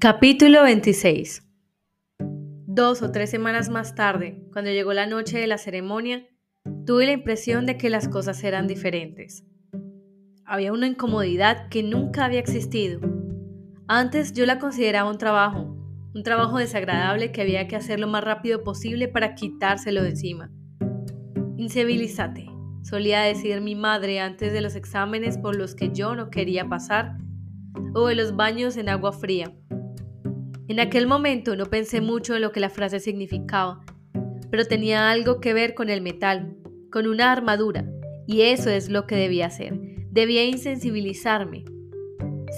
Capítulo 26 Dos o tres semanas más tarde, cuando llegó la noche de la ceremonia, tuve la impresión de que las cosas eran diferentes. Había una incomodidad que nunca había existido. Antes yo la consideraba un trabajo, un trabajo desagradable que había que hacer lo más rápido posible para quitárselo de encima. Incivilízate, solía decir mi madre antes de los exámenes por los que yo no quería pasar, o de los baños en agua fría en aquel momento no pensé mucho en lo que la frase significaba, pero tenía algo que ver con el metal, con una armadura, y eso es lo que debía hacer. Debía insensibilizarme.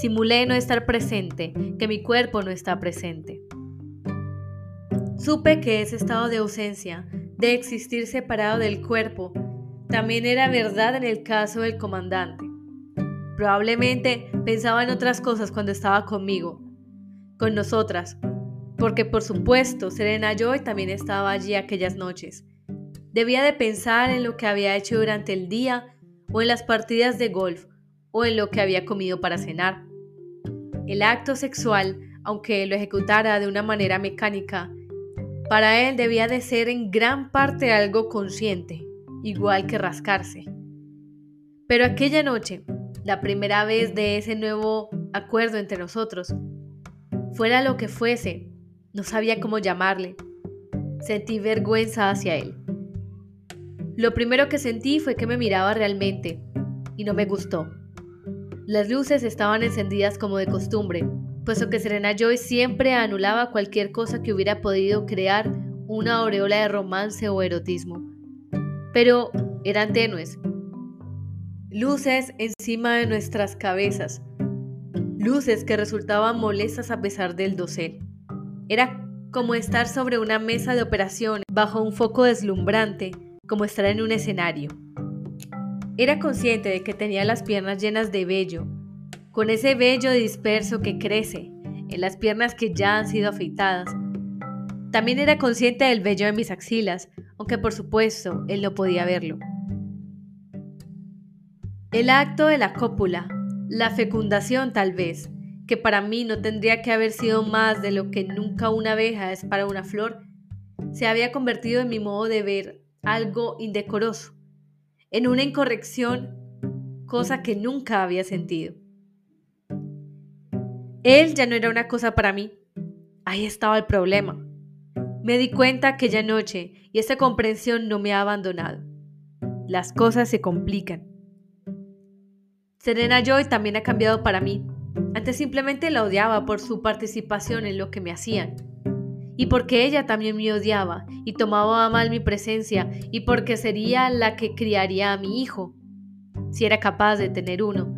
Simulé no estar presente, que mi cuerpo no está presente. Supe que ese estado de ausencia, de existir separado del cuerpo, también era verdad en el caso del comandante. Probablemente pensaba en otras cosas cuando estaba conmigo, con nosotras, porque por supuesto Serena Joy también estaba allí aquellas noches. Debía de pensar en lo que había hecho durante el día o en las partidas de golf o en lo que había comido para cenar. El acto sexual, aunque lo ejecutara de una manera mecánica, para él debía de ser en gran parte algo consciente, igual que rascarse. Pero aquella noche, la primera vez de ese nuevo acuerdo entre nosotros, Fuera lo que fuese, no sabía cómo llamarle. Sentí vergüenza hacia él. Lo primero que sentí fue que me miraba realmente, y no me gustó. Las luces estaban encendidas como de costumbre, puesto que Serena Joy siempre anulaba cualquier cosa que hubiera podido crear una aureola de romance o erotismo. Pero eran tenues. Luces encima de nuestras cabezas, luces que resultaban molestas a pesar del dosel. Era como estar sobre una mesa de operación bajo un foco deslumbrante, como estar en un escenario. Era consciente de que tenía las piernas llenas de vello, con ese vello disperso que crece en las piernas que ya han sido afeitadas. También era consciente del vello en mis axilas, aunque por supuesto él no podía verlo. El acto de la cópula la fecundación tal vez, que para mí no tendría que haber sido más de lo que nunca una abeja es para una flor, se había convertido en mi modo de ver algo indecoroso, en una incorrección, cosa que nunca había sentido. Él ya no era una cosa para mí. Ahí estaba el problema. Me di cuenta aquella noche y esa comprensión no me ha abandonado. Las cosas se complican. Serena Joy también ha cambiado para mí. Antes simplemente la odiaba por su participación en lo que me hacían. Y porque ella también me odiaba y tomaba a mal mi presencia y porque sería la que criaría a mi hijo, si era capaz de tener uno.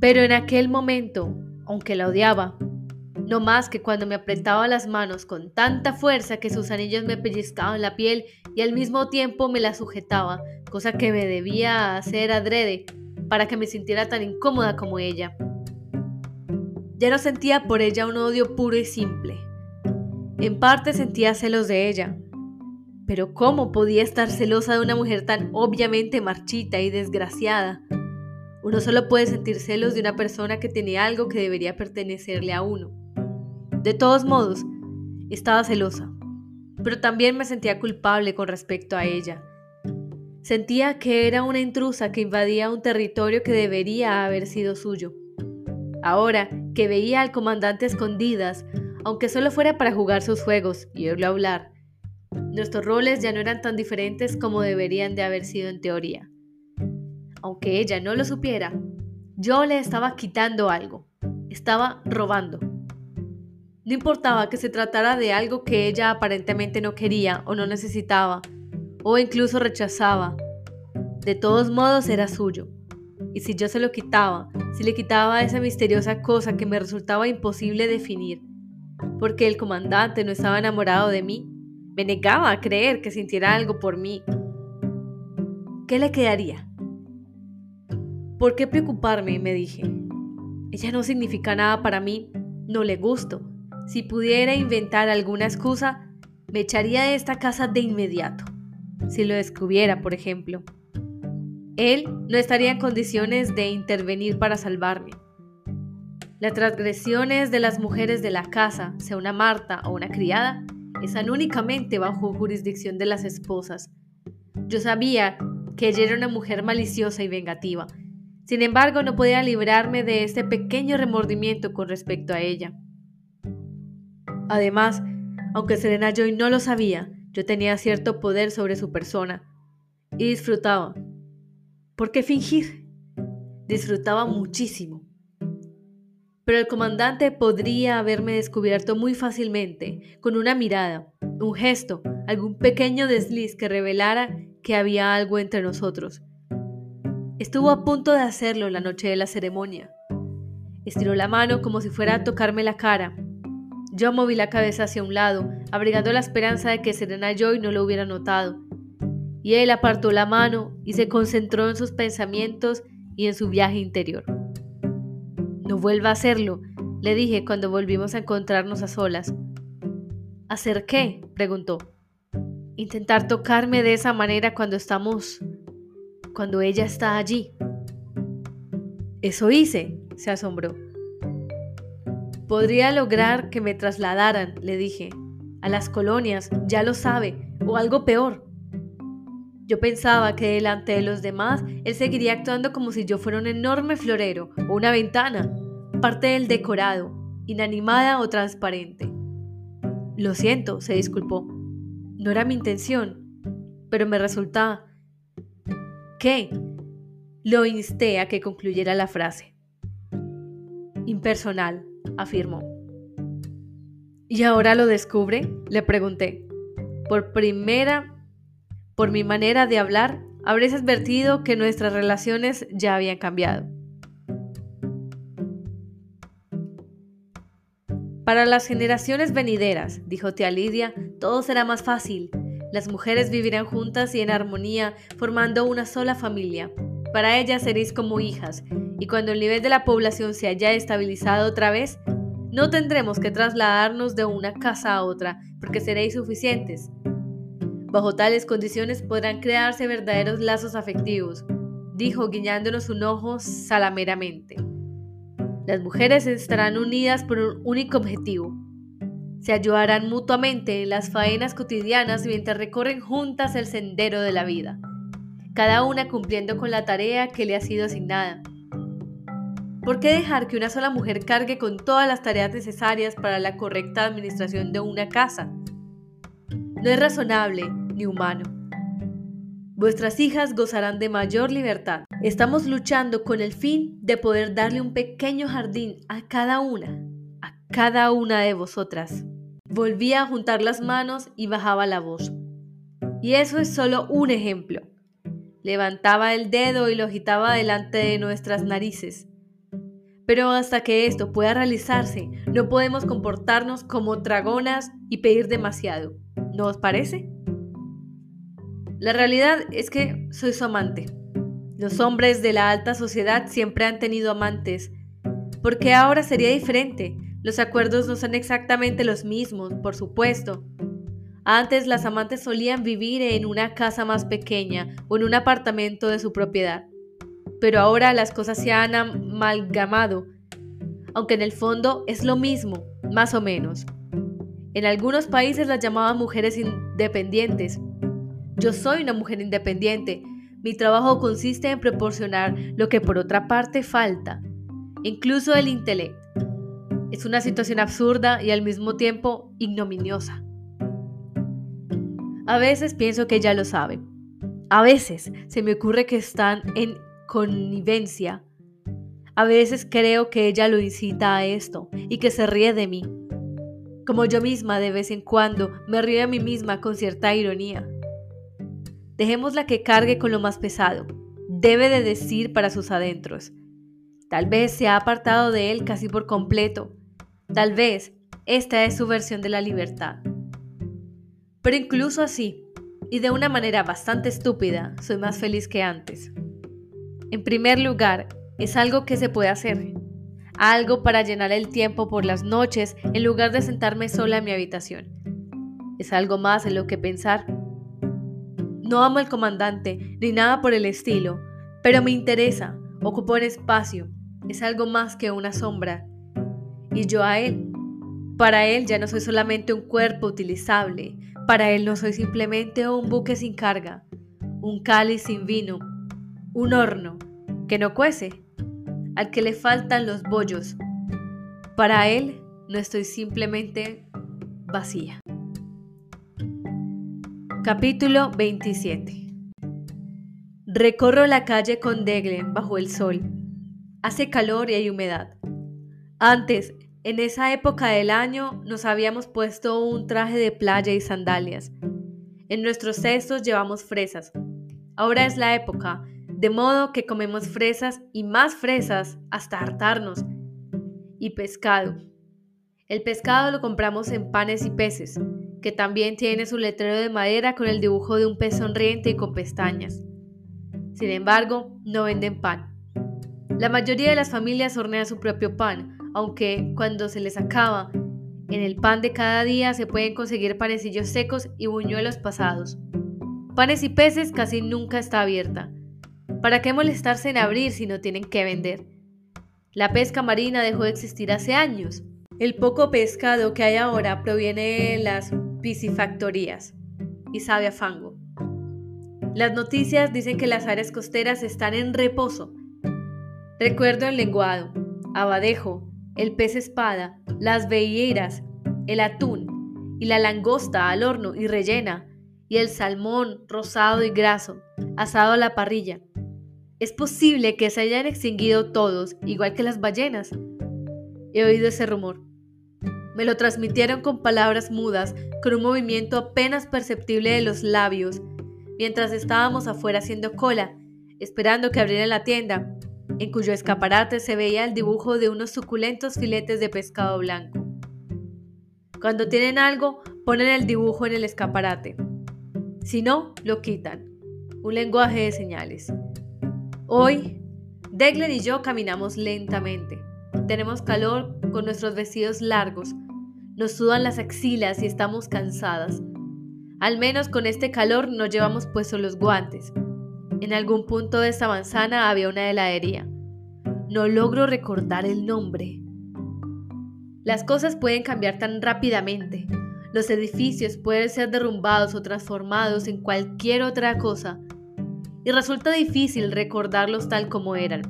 Pero en aquel momento, aunque la odiaba, no más que cuando me apretaba las manos con tanta fuerza que sus anillos me pellizcaban la piel y al mismo tiempo me la sujetaba, cosa que me debía hacer adrede para que me sintiera tan incómoda como ella. Ya no sentía por ella un odio puro y simple. En parte sentía celos de ella. Pero ¿cómo podía estar celosa de una mujer tan obviamente marchita y desgraciada? Uno solo puede sentir celos de una persona que tiene algo que debería pertenecerle a uno. De todos modos, estaba celosa, pero también me sentía culpable con respecto a ella Sentía que era una intrusa que invadía un territorio que debería haber sido suyo. Ahora que veía al comandante escondidas, aunque solo fuera para jugar sus juegos y oírlo hablar, nuestros roles ya no eran tan diferentes como deberían de haber sido en teoría. Aunque ella no lo supiera, yo le estaba quitando algo, estaba robando. No importaba que se tratara de algo que ella aparentemente no quería o no necesitaba, o incluso rechazaba. De todos modos era suyo. Y si yo se lo quitaba, si le quitaba esa misteriosa cosa que me resultaba imposible definir, porque el comandante no estaba enamorado de mí, me negaba a creer que sintiera algo por mí. ¿Qué le quedaría? ¿Por qué preocuparme? me dije. Ella no significa nada para mí, no le gusto. Si pudiera inventar alguna excusa, me echaría de esta casa de inmediato si lo descubriera, por ejemplo. Él no estaría en condiciones de intervenir para salvarme. Las transgresiones de las mujeres de la casa, sea una Marta o una criada, están únicamente bajo jurisdicción de las esposas. Yo sabía que ella era una mujer maliciosa y vengativa. Sin embargo, no podía librarme de este pequeño remordimiento con respecto a ella. Además, aunque Serena Joy no lo sabía, yo tenía cierto poder sobre su persona y disfrutaba. ¿Por qué fingir? Disfrutaba muchísimo. Pero el comandante podría haberme descubierto muy fácilmente, con una mirada, un gesto, algún pequeño desliz que revelara que había algo entre nosotros. Estuvo a punto de hacerlo la noche de la ceremonia. Estiró la mano como si fuera a tocarme la cara. Yo moví la cabeza hacia un lado, abrigando la esperanza de que Serena Joy no lo hubiera notado. Y él apartó la mano y se concentró en sus pensamientos y en su viaje interior. No vuelva a hacerlo, le dije cuando volvimos a encontrarnos a solas. ¿Hacer qué? preguntó. Intentar tocarme de esa manera cuando estamos... cuando ella está allí. Eso hice, se asombró. Podría lograr que me trasladaran, le dije, a las colonias, ya lo sabe, o algo peor. Yo pensaba que delante de los demás él seguiría actuando como si yo fuera un enorme florero o una ventana, parte del decorado, inanimada o transparente. Lo siento, se disculpó. No era mi intención, pero me resulta... ¿Qué? Lo insté a que concluyera la frase. Impersonal, afirmó. ¿Y ahora lo descubre? Le pregunté. Por primera, por mi manera de hablar, habréis advertido que nuestras relaciones ya habían cambiado. Para las generaciones venideras, dijo tía Lidia, todo será más fácil. Las mujeres vivirán juntas y en armonía, formando una sola familia. Para ellas seréis como hijas, y cuando el nivel de la población se haya estabilizado otra vez, no tendremos que trasladarnos de una casa a otra, porque seréis suficientes. Bajo tales condiciones podrán crearse verdaderos lazos afectivos, dijo guiñándonos un ojo salameramente. Las mujeres estarán unidas por un único objetivo. Se ayudarán mutuamente en las faenas cotidianas mientras recorren juntas el sendero de la vida, cada una cumpliendo con la tarea que le ha sido asignada. ¿Por qué dejar que una sola mujer cargue con todas las tareas necesarias para la correcta administración de una casa? No es razonable ni humano. Vuestras hijas gozarán de mayor libertad. Estamos luchando con el fin de poder darle un pequeño jardín a cada una, a cada una de vosotras. Volvía a juntar las manos y bajaba la voz. Y eso es solo un ejemplo. Levantaba el dedo y lo agitaba delante de nuestras narices. Pero hasta que esto pueda realizarse, no podemos comportarnos como dragonas y pedir demasiado. ¿No os parece? La realidad es que soy su amante. Los hombres de la alta sociedad siempre han tenido amantes. Porque ahora sería diferente. Los acuerdos no son exactamente los mismos, por supuesto. Antes las amantes solían vivir en una casa más pequeña o en un apartamento de su propiedad. Pero ahora las cosas se han amalgamado, aunque en el fondo es lo mismo, más o menos. En algunos países las llamaban mujeres independientes, yo soy una mujer independiente. Mi trabajo consiste en proporcionar lo que por otra parte falta, incluso el intelecto. Es una situación absurda y al mismo tiempo ignominiosa. A veces pienso que ella lo sabe. A veces se me ocurre que están en connivencia. A veces creo que ella lo incita a esto y que se ríe de mí. Como yo misma de vez en cuando me río de mí misma con cierta ironía. Dejémosla que cargue con lo más pesado. Debe de decir para sus adentros. Tal vez se ha apartado de él casi por completo. Tal vez esta es su versión de la libertad. Pero incluso así, y de una manera bastante estúpida, soy más feliz que antes. En primer lugar, es algo que se puede hacer. Algo para llenar el tiempo por las noches en lugar de sentarme sola en mi habitación. Es algo más en lo que pensar no amo al comandante, ni nada por el estilo, pero me interesa, ocupa un espacio, es algo más que una sombra, y yo a él. Para él ya no soy solamente un cuerpo utilizable, para él no soy simplemente un buque sin carga, un cáliz sin vino, un horno que no cuece, al que le faltan los bollos. Para él no estoy simplemente vacía. Capítulo 27 Recorro la calle con Deglen bajo el sol. Hace calor y hay humedad. Antes, en esa época del año, nos habíamos puesto un traje de playa y sandalias. En nuestros cestos llevamos fresas. Ahora es la época, de modo que comemos fresas y más fresas hasta hartarnos. Y pescado. El pescado lo compramos en panes y peces, que también tiene su letrero de madera con el dibujo de un pez sonriente y con pestañas. Sin embargo, no venden pan. La mayoría de las familias hornean su propio pan, aunque cuando se les acaba, en el pan de cada día se pueden conseguir panecillos secos y buñuelos pasados. Panes y peces casi nunca está abierta. ¿Para qué molestarse en abrir si no tienen que vender? La pesca marina dejó de existir hace años. El poco pescado que hay ahora proviene de las piscifactorías y sabe a fango. Las noticias dicen que las áreas costeras están en reposo. Recuerdo el lenguado, abadejo, el pez espada, las veieras, el atún y la langosta al horno y rellena, y el salmón rosado y graso, asado a la parrilla. Es posible que se hayan extinguido todos, igual que las ballenas. He oído ese rumor. Me lo transmitieron con palabras mudas, con un movimiento apenas perceptible de los labios, mientras estábamos afuera haciendo cola, esperando que abrieran la tienda, en cuyo escaparate se veía el dibujo de unos suculentos filetes de pescado blanco. Cuando tienen algo, ponen el dibujo en el escaparate. Si no, lo quitan. Un lenguaje de señales. Hoy, Degler y yo caminamos lentamente. Tenemos calor con nuestros vestidos largos. Nos sudan las axilas y estamos cansadas. Al menos con este calor no llevamos puestos los guantes. En algún punto de esta manzana había una heladería. No logro recordar el nombre. Las cosas pueden cambiar tan rápidamente. Los edificios pueden ser derrumbados o transformados en cualquier otra cosa. Y resulta difícil recordarlos tal como eran.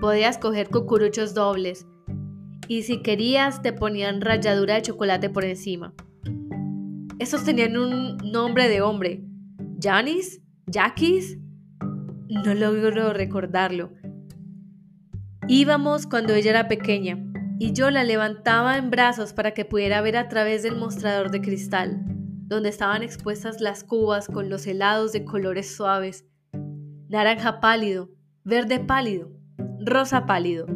Podías coger cucuruchos dobles. Y si querías te ponían ralladura de chocolate por encima. Esos tenían un nombre de hombre. ¿Janis? ¿Jackis? No logro recordarlo. Íbamos cuando ella era pequeña y yo la levantaba en brazos para que pudiera ver a través del mostrador de cristal, donde estaban expuestas las cubas con los helados de colores suaves, naranja pálido, verde pálido, rosa pálido,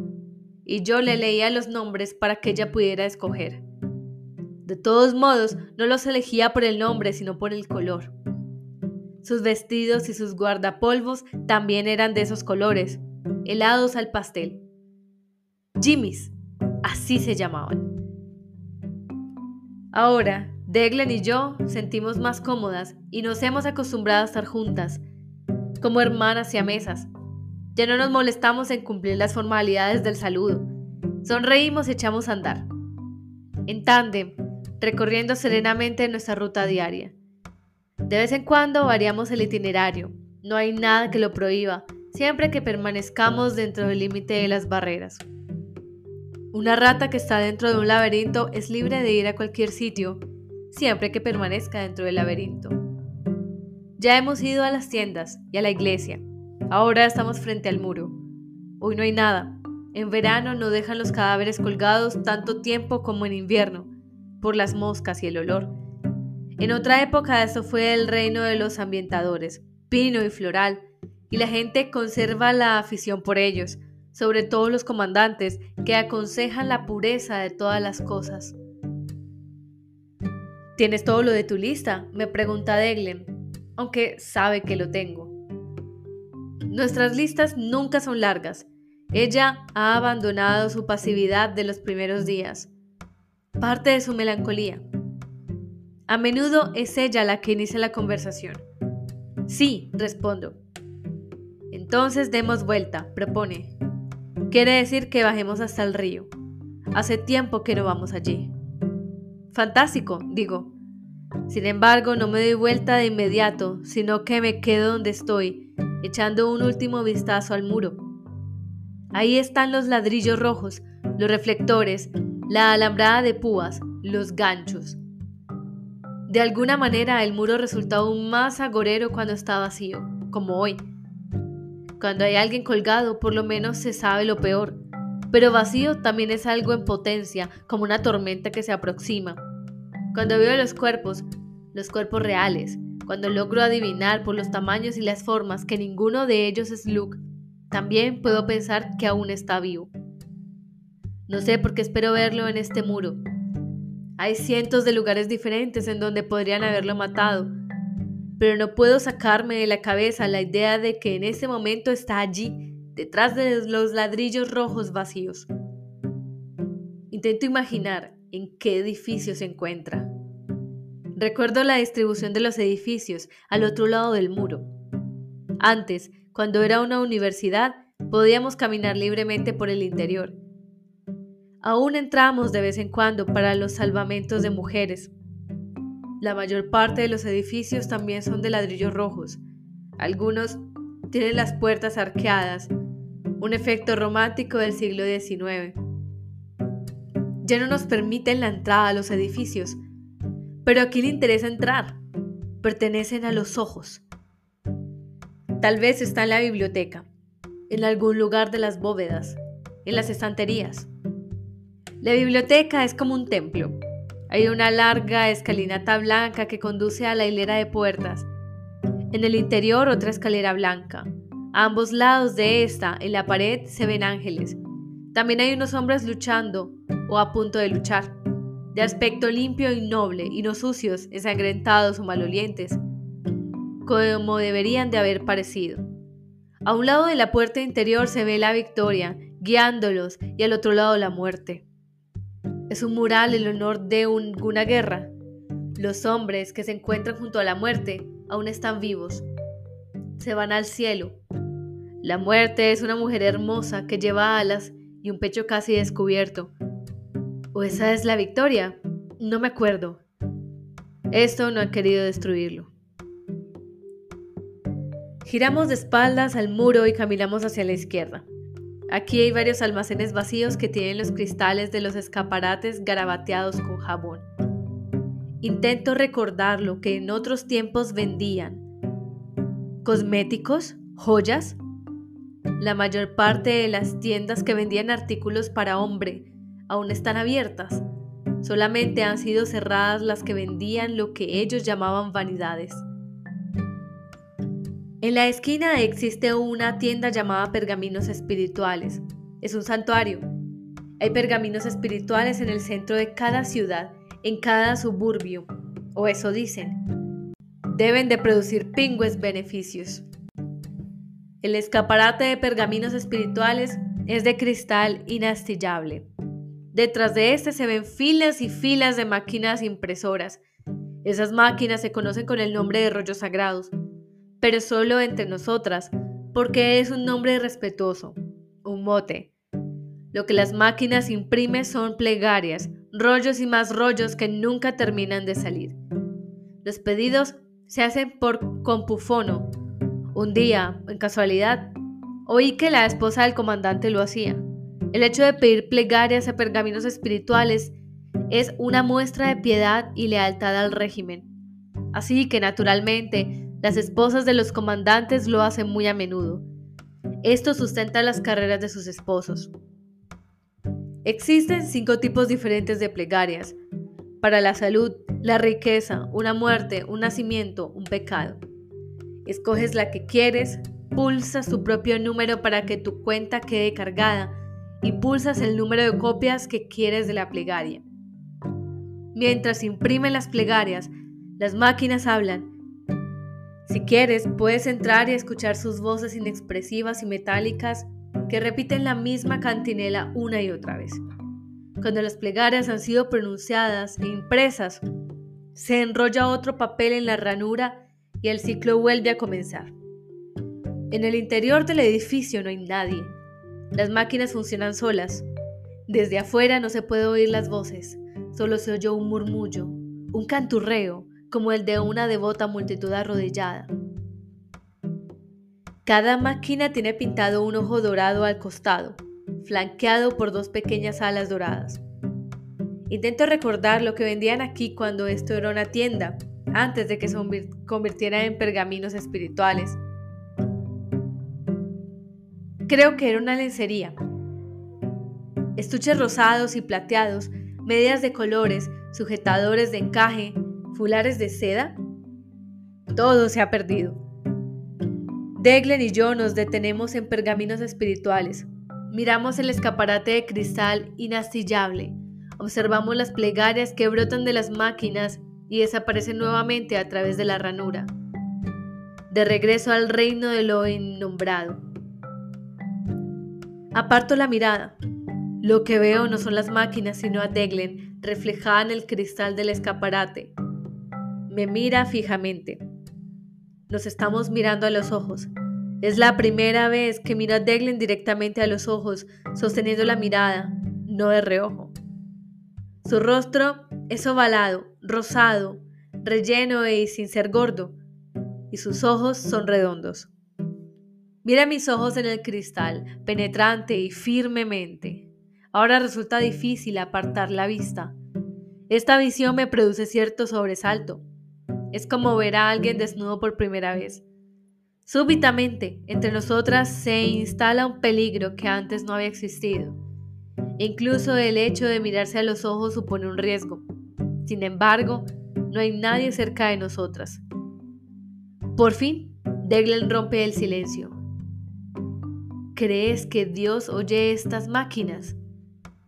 y yo le leía los nombres para que ella pudiera escoger. De todos modos, no los elegía por el nombre, sino por el color. Sus vestidos y sus guardapolvos también eran de esos colores, helados al pastel. Jimmy's, así se llamaban. Ahora, Deglen y yo sentimos más cómodas y nos hemos acostumbrado a estar juntas, como hermanas y mesas. Ya no nos molestamos en cumplir las formalidades del saludo. Sonreímos y echamos a andar. En tándem, recorriendo serenamente nuestra ruta diaria. De vez en cuando variamos el itinerario. No hay nada que lo prohíba, siempre que permanezcamos dentro del límite de las barreras. Una rata que está dentro de un laberinto es libre de ir a cualquier sitio, siempre que permanezca dentro del laberinto. Ya hemos ido a las tiendas y a la iglesia. Ahora estamos frente al muro. Hoy no hay nada. En verano no dejan los cadáveres colgados tanto tiempo como en invierno, por las moscas y el olor. En otra época esto fue el reino de los ambientadores, pino y floral, y la gente conserva la afición por ellos, sobre todo los comandantes que aconsejan la pureza de todas las cosas. ¿Tienes todo lo de tu lista? me pregunta Deglen, aunque sabe que lo tengo. Nuestras listas nunca son largas. Ella ha abandonado su pasividad de los primeros días, parte de su melancolía. A menudo es ella la que inicia la conversación. Sí, respondo. Entonces demos vuelta, propone. Quiere decir que bajemos hasta el río. Hace tiempo que no vamos allí. Fantástico, digo. Sin embargo, no me doy vuelta de inmediato, sino que me quedo donde estoy, echando un último vistazo al muro. Ahí están los ladrillos rojos, los reflectores, la alambrada de púas, los ganchos. De alguna manera el muro resulta aún más agorero cuando está vacío, como hoy. Cuando hay alguien colgado, por lo menos se sabe lo peor, pero vacío también es algo en potencia, como una tormenta que se aproxima. Cuando veo los cuerpos, los cuerpos reales, cuando logro adivinar por los tamaños y las formas que ninguno de ellos es Luke, también puedo pensar que aún está vivo. No sé por qué espero verlo en este muro, hay cientos de lugares diferentes en donde podrían haberlo matado, pero no puedo sacarme de la cabeza la idea de que en ese momento está allí, detrás de los ladrillos rojos vacíos. Intento imaginar en qué edificio se encuentra. Recuerdo la distribución de los edificios al otro lado del muro. Antes, cuando era una universidad, podíamos caminar libremente por el interior Aún entramos de vez en cuando para los salvamentos de mujeres. La mayor parte de los edificios también son de ladrillos rojos. Algunos tienen las puertas arqueadas, un efecto romántico del siglo XIX. Ya no nos permiten la entrada a los edificios, pero aquí le interesa entrar. Pertenecen a los ojos. Tal vez está en la biblioteca, en algún lugar de las bóvedas, en las estanterías. La biblioteca es como un templo. Hay una larga escalinata blanca que conduce a la hilera de puertas. En el interior otra escalera blanca. A ambos lados de esta, en la pared, se ven ángeles. También hay unos hombres luchando o a punto de luchar, de aspecto limpio y noble, y no sucios, ensangrentados o malolientes, como deberían de haber parecido. A un lado de la puerta interior se ve la victoria, guiándolos, y al otro lado la muerte. Es un mural en honor de una guerra. Los hombres que se encuentran junto a la muerte aún están vivos. Se van al cielo. La muerte es una mujer hermosa que lleva alas y un pecho casi descubierto. ¿O esa es la victoria? No me acuerdo. Esto no ha querido destruirlo. Giramos de espaldas al muro y caminamos hacia la izquierda. Aquí hay varios almacenes vacíos que tienen los cristales de los escaparates garabateados con jabón. Intento recordar lo que en otros tiempos vendían. ¿Cosméticos? ¿Joyas? La mayor parte de las tiendas que vendían artículos para hombre aún están abiertas. Solamente han sido cerradas las que vendían lo que ellos llamaban vanidades. En la esquina existe una tienda llamada Pergaminos Espirituales. Es un santuario. Hay pergaminos espirituales en el centro de cada ciudad, en cada suburbio, o eso dicen. Deben de producir pingües beneficios. El escaparate de pergaminos espirituales es de cristal inastillable. Detrás de este se ven filas y filas de máquinas impresoras. Esas máquinas se conocen con el nombre de rollos sagrados pero solo entre nosotras, porque es un nombre respetuoso, un mote. Lo que las máquinas imprimen son plegarias, rollos y más rollos que nunca terminan de salir. Los pedidos se hacen por compufono. Un día, en casualidad, oí que la esposa del comandante lo hacía. El hecho de pedir plegarias a pergaminos espirituales es una muestra de piedad y lealtad al régimen. Así que, naturalmente, las esposas de los comandantes lo hacen muy a menudo. Esto sustenta las carreras de sus esposos. Existen cinco tipos diferentes de plegarias. Para la salud, la riqueza, una muerte, un nacimiento, un pecado. Escoges la que quieres, pulsas tu propio número para que tu cuenta quede cargada y pulsas el número de copias que quieres de la plegaria. Mientras imprimen las plegarias, las máquinas hablan si quieres, puedes entrar y escuchar sus voces inexpresivas y metálicas que repiten la misma cantinela una y otra vez. Cuando las plegarias han sido pronunciadas e impresas, se enrolla otro papel en la ranura y el ciclo vuelve a comenzar. En el interior del edificio no hay nadie. Las máquinas funcionan solas. Desde afuera no se puede oír las voces, solo se oyó un murmullo, un canturreo, como el de una devota multitud arrodillada. Cada máquina tiene pintado un ojo dorado al costado, flanqueado por dos pequeñas alas doradas. Intento recordar lo que vendían aquí cuando esto era una tienda, antes de que se convirtiera en pergaminos espirituales. Creo que era una lencería. Estuches rosados y plateados, medias de colores, sujetadores de encaje, fulares de seda. Todo se ha perdido. Deglen y yo nos detenemos en pergaminos espirituales. Miramos el escaparate de cristal inastillable. Observamos las plegarias que brotan de las máquinas y desaparecen nuevamente a través de la ranura. De regreso al reino de lo innombrado. Aparto la mirada. Lo que veo no son las máquinas, sino a Deglen reflejada en el cristal del escaparate. Me mira fijamente. Nos estamos mirando a los ojos. Es la primera vez que miro a Deglen directamente a los ojos, sosteniendo la mirada, no de reojo. Su rostro es ovalado, rosado, relleno y sin ser gordo, y sus ojos son redondos. Mira mis ojos en el cristal, penetrante y firmemente. Ahora resulta difícil apartar la vista. Esta visión me produce cierto sobresalto. Es como ver a alguien desnudo por primera vez. Súbitamente, entre nosotras se instala un peligro que antes no había existido. Incluso el hecho de mirarse a los ojos supone un riesgo. Sin embargo, no hay nadie cerca de nosotras. Por fin, Deglen rompe el silencio. ¿Crees que Dios oye estas máquinas?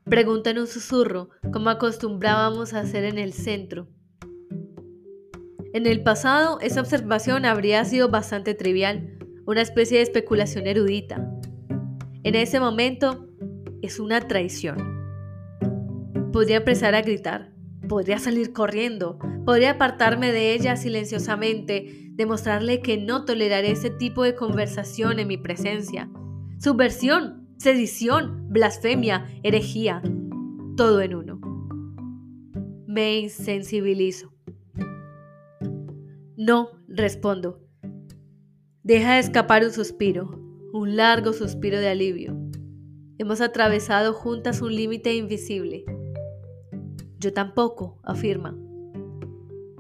Pregunta en un susurro, como acostumbrábamos a hacer en el centro. En el pasado, esa observación habría sido bastante trivial, una especie de especulación erudita. En ese momento, es una traición. Podría empezar a gritar, podría salir corriendo, podría apartarme de ella silenciosamente, demostrarle que no toleraré ese tipo de conversación en mi presencia. Subversión, sedición, blasfemia, herejía, todo en uno. Me insensibilizo. No, respondo. Deja de escapar un suspiro, un largo suspiro de alivio. Hemos atravesado juntas un límite invisible. Yo tampoco, afirma.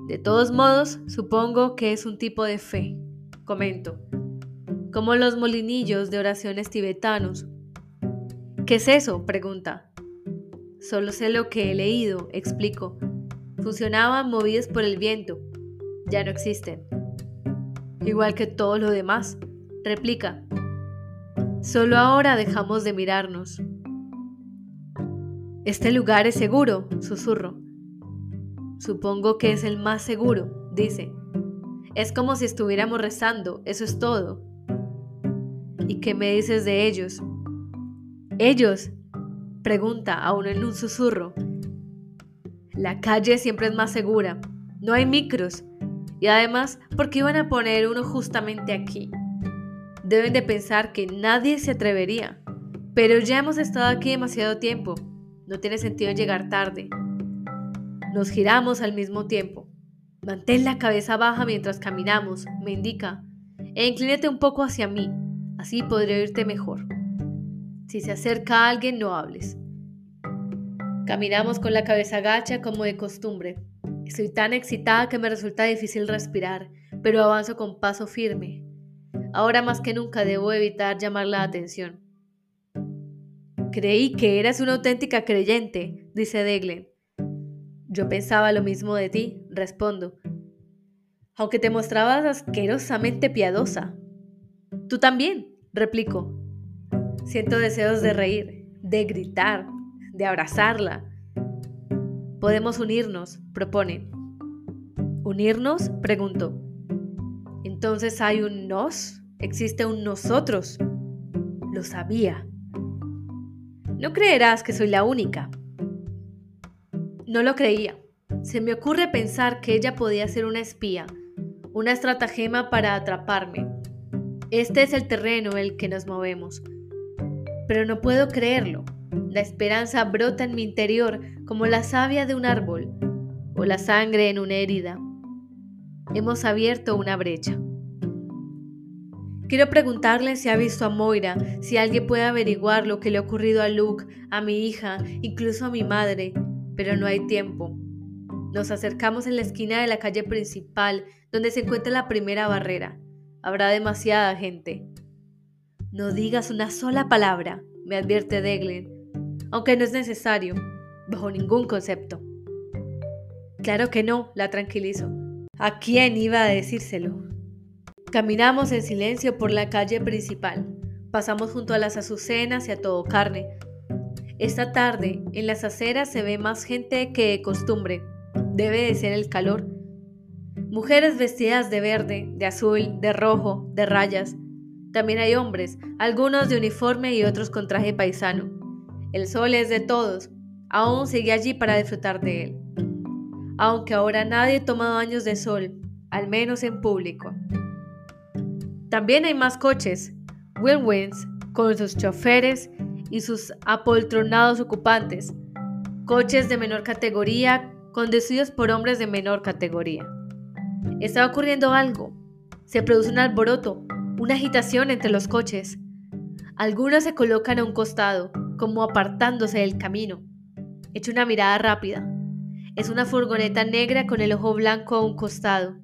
De todos modos, supongo que es un tipo de fe, comento. Como los molinillos de oraciones tibetanos. ¿Qué es eso? pregunta. Solo sé lo que he leído, explico. Funcionaban movidos por el viento, ya no existen. Igual que todo lo demás, replica. Solo ahora dejamos de mirarnos. Este lugar es seguro, susurro. Supongo que es el más seguro, dice. Es como si estuviéramos rezando, eso es todo. ¿Y qué me dices de ellos? Ellos, pregunta aún en un susurro. La calle siempre es más segura. No hay micros, y además, ¿por qué iban a poner uno justamente aquí? Deben de pensar que nadie se atrevería. Pero ya hemos estado aquí demasiado tiempo. No tiene sentido llegar tarde. Nos giramos al mismo tiempo. Mantén la cabeza baja mientras caminamos, me indica, e inclínate un poco hacia mí, así podré oírte mejor. Si se acerca alguien, no hables. Caminamos con la cabeza gacha como de costumbre, Estoy tan excitada que me resulta difícil respirar, pero avanzo con paso firme. Ahora más que nunca debo evitar llamar la atención. Creí que eras una auténtica creyente, dice Deglen. Yo pensaba lo mismo de ti, respondo. Aunque te mostrabas asquerosamente piadosa. Tú también, replico. Siento deseos de reír, de gritar, de abrazarla Podemos unirnos, propone. ¿Unirnos? Pregunto. Entonces hay un nos, existe un nosotros. Lo sabía. No creerás que soy la única. No lo creía. Se me ocurre pensar que ella podía ser una espía, una estratagema para atraparme. Este es el terreno en el que nos movemos. Pero no puedo creerlo. La esperanza brota en mi interior como la savia de un árbol o la sangre en una herida. Hemos abierto una brecha. Quiero preguntarle si ha visto a Moira, si alguien puede averiguar lo que le ha ocurrido a Luke, a mi hija, incluso a mi madre, pero no hay tiempo. Nos acercamos en la esquina de la calle principal, donde se encuentra la primera barrera. Habrá demasiada gente. No digas una sola palabra, me advierte Deglen, aunque no es necesario, bajo ningún concepto. Claro que no, la tranquilizo. ¿A quién iba a decírselo? Caminamos en silencio por la calle principal. Pasamos junto a las azucenas y a todo carne. Esta tarde, en las aceras se ve más gente que de costumbre. Debe de ser el calor. Mujeres vestidas de verde, de azul, de rojo, de rayas. También hay hombres, algunos de uniforme y otros con traje paisano. El sol es de todos. Aún sigue allí para disfrutar de él. Aunque ahora nadie toma baños de sol, al menos en público. También hay más coches, Wins con sus choferes y sus apoltronados ocupantes, coches de menor categoría conducidos por hombres de menor categoría. Está ocurriendo algo. Se produce un alboroto, una agitación entre los coches. Algunos se colocan a un costado, como apartándose del camino. Echo una mirada rápida. Es una furgoneta negra con el ojo blanco a un costado.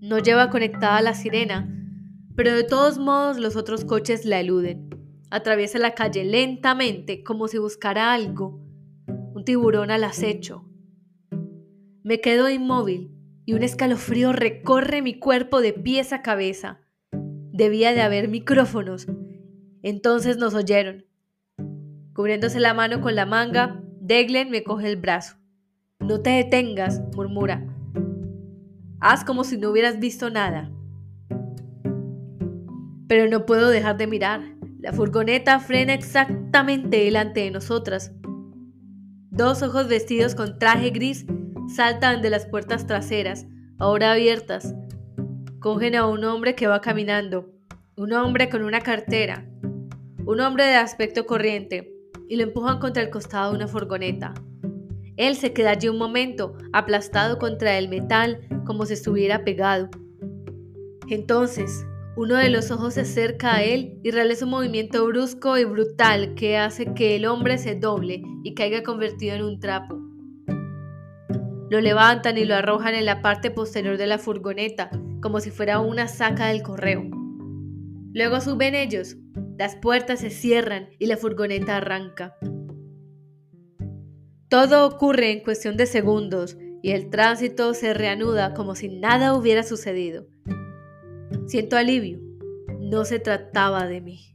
No lleva conectada la sirena, pero de todos modos los otros coches la eluden. Atraviesa la calle lentamente como si buscara algo, un tiburón al acecho. Me quedo inmóvil y un escalofrío recorre mi cuerpo de pies a cabeza. Debía de haber micrófonos. Entonces nos oyeron. Cubriéndose la mano con la manga, Deglen me coge el brazo. No te detengas, murmura. Haz como si no hubieras visto nada. Pero no puedo dejar de mirar. La furgoneta frena exactamente delante de nosotras. Dos ojos vestidos con traje gris saltan de las puertas traseras, ahora abiertas. Cogen a un hombre que va caminando, un hombre con una cartera, un hombre de aspecto corriente, y lo empujan contra el costado de una furgoneta. Él se queda allí un momento, aplastado contra el metal, como si estuviera pegado. Entonces, uno de los ojos se acerca a él y realiza un movimiento brusco y brutal que hace que el hombre se doble y caiga convertido en un trapo. Lo levantan y lo arrojan en la parte posterior de la furgoneta, como si fuera una saca del correo. Luego suben ellos, las puertas se cierran y la furgoneta arranca. Todo ocurre en cuestión de segundos y el tránsito se reanuda como si nada hubiera sucedido. Siento alivio. No se trataba de mí.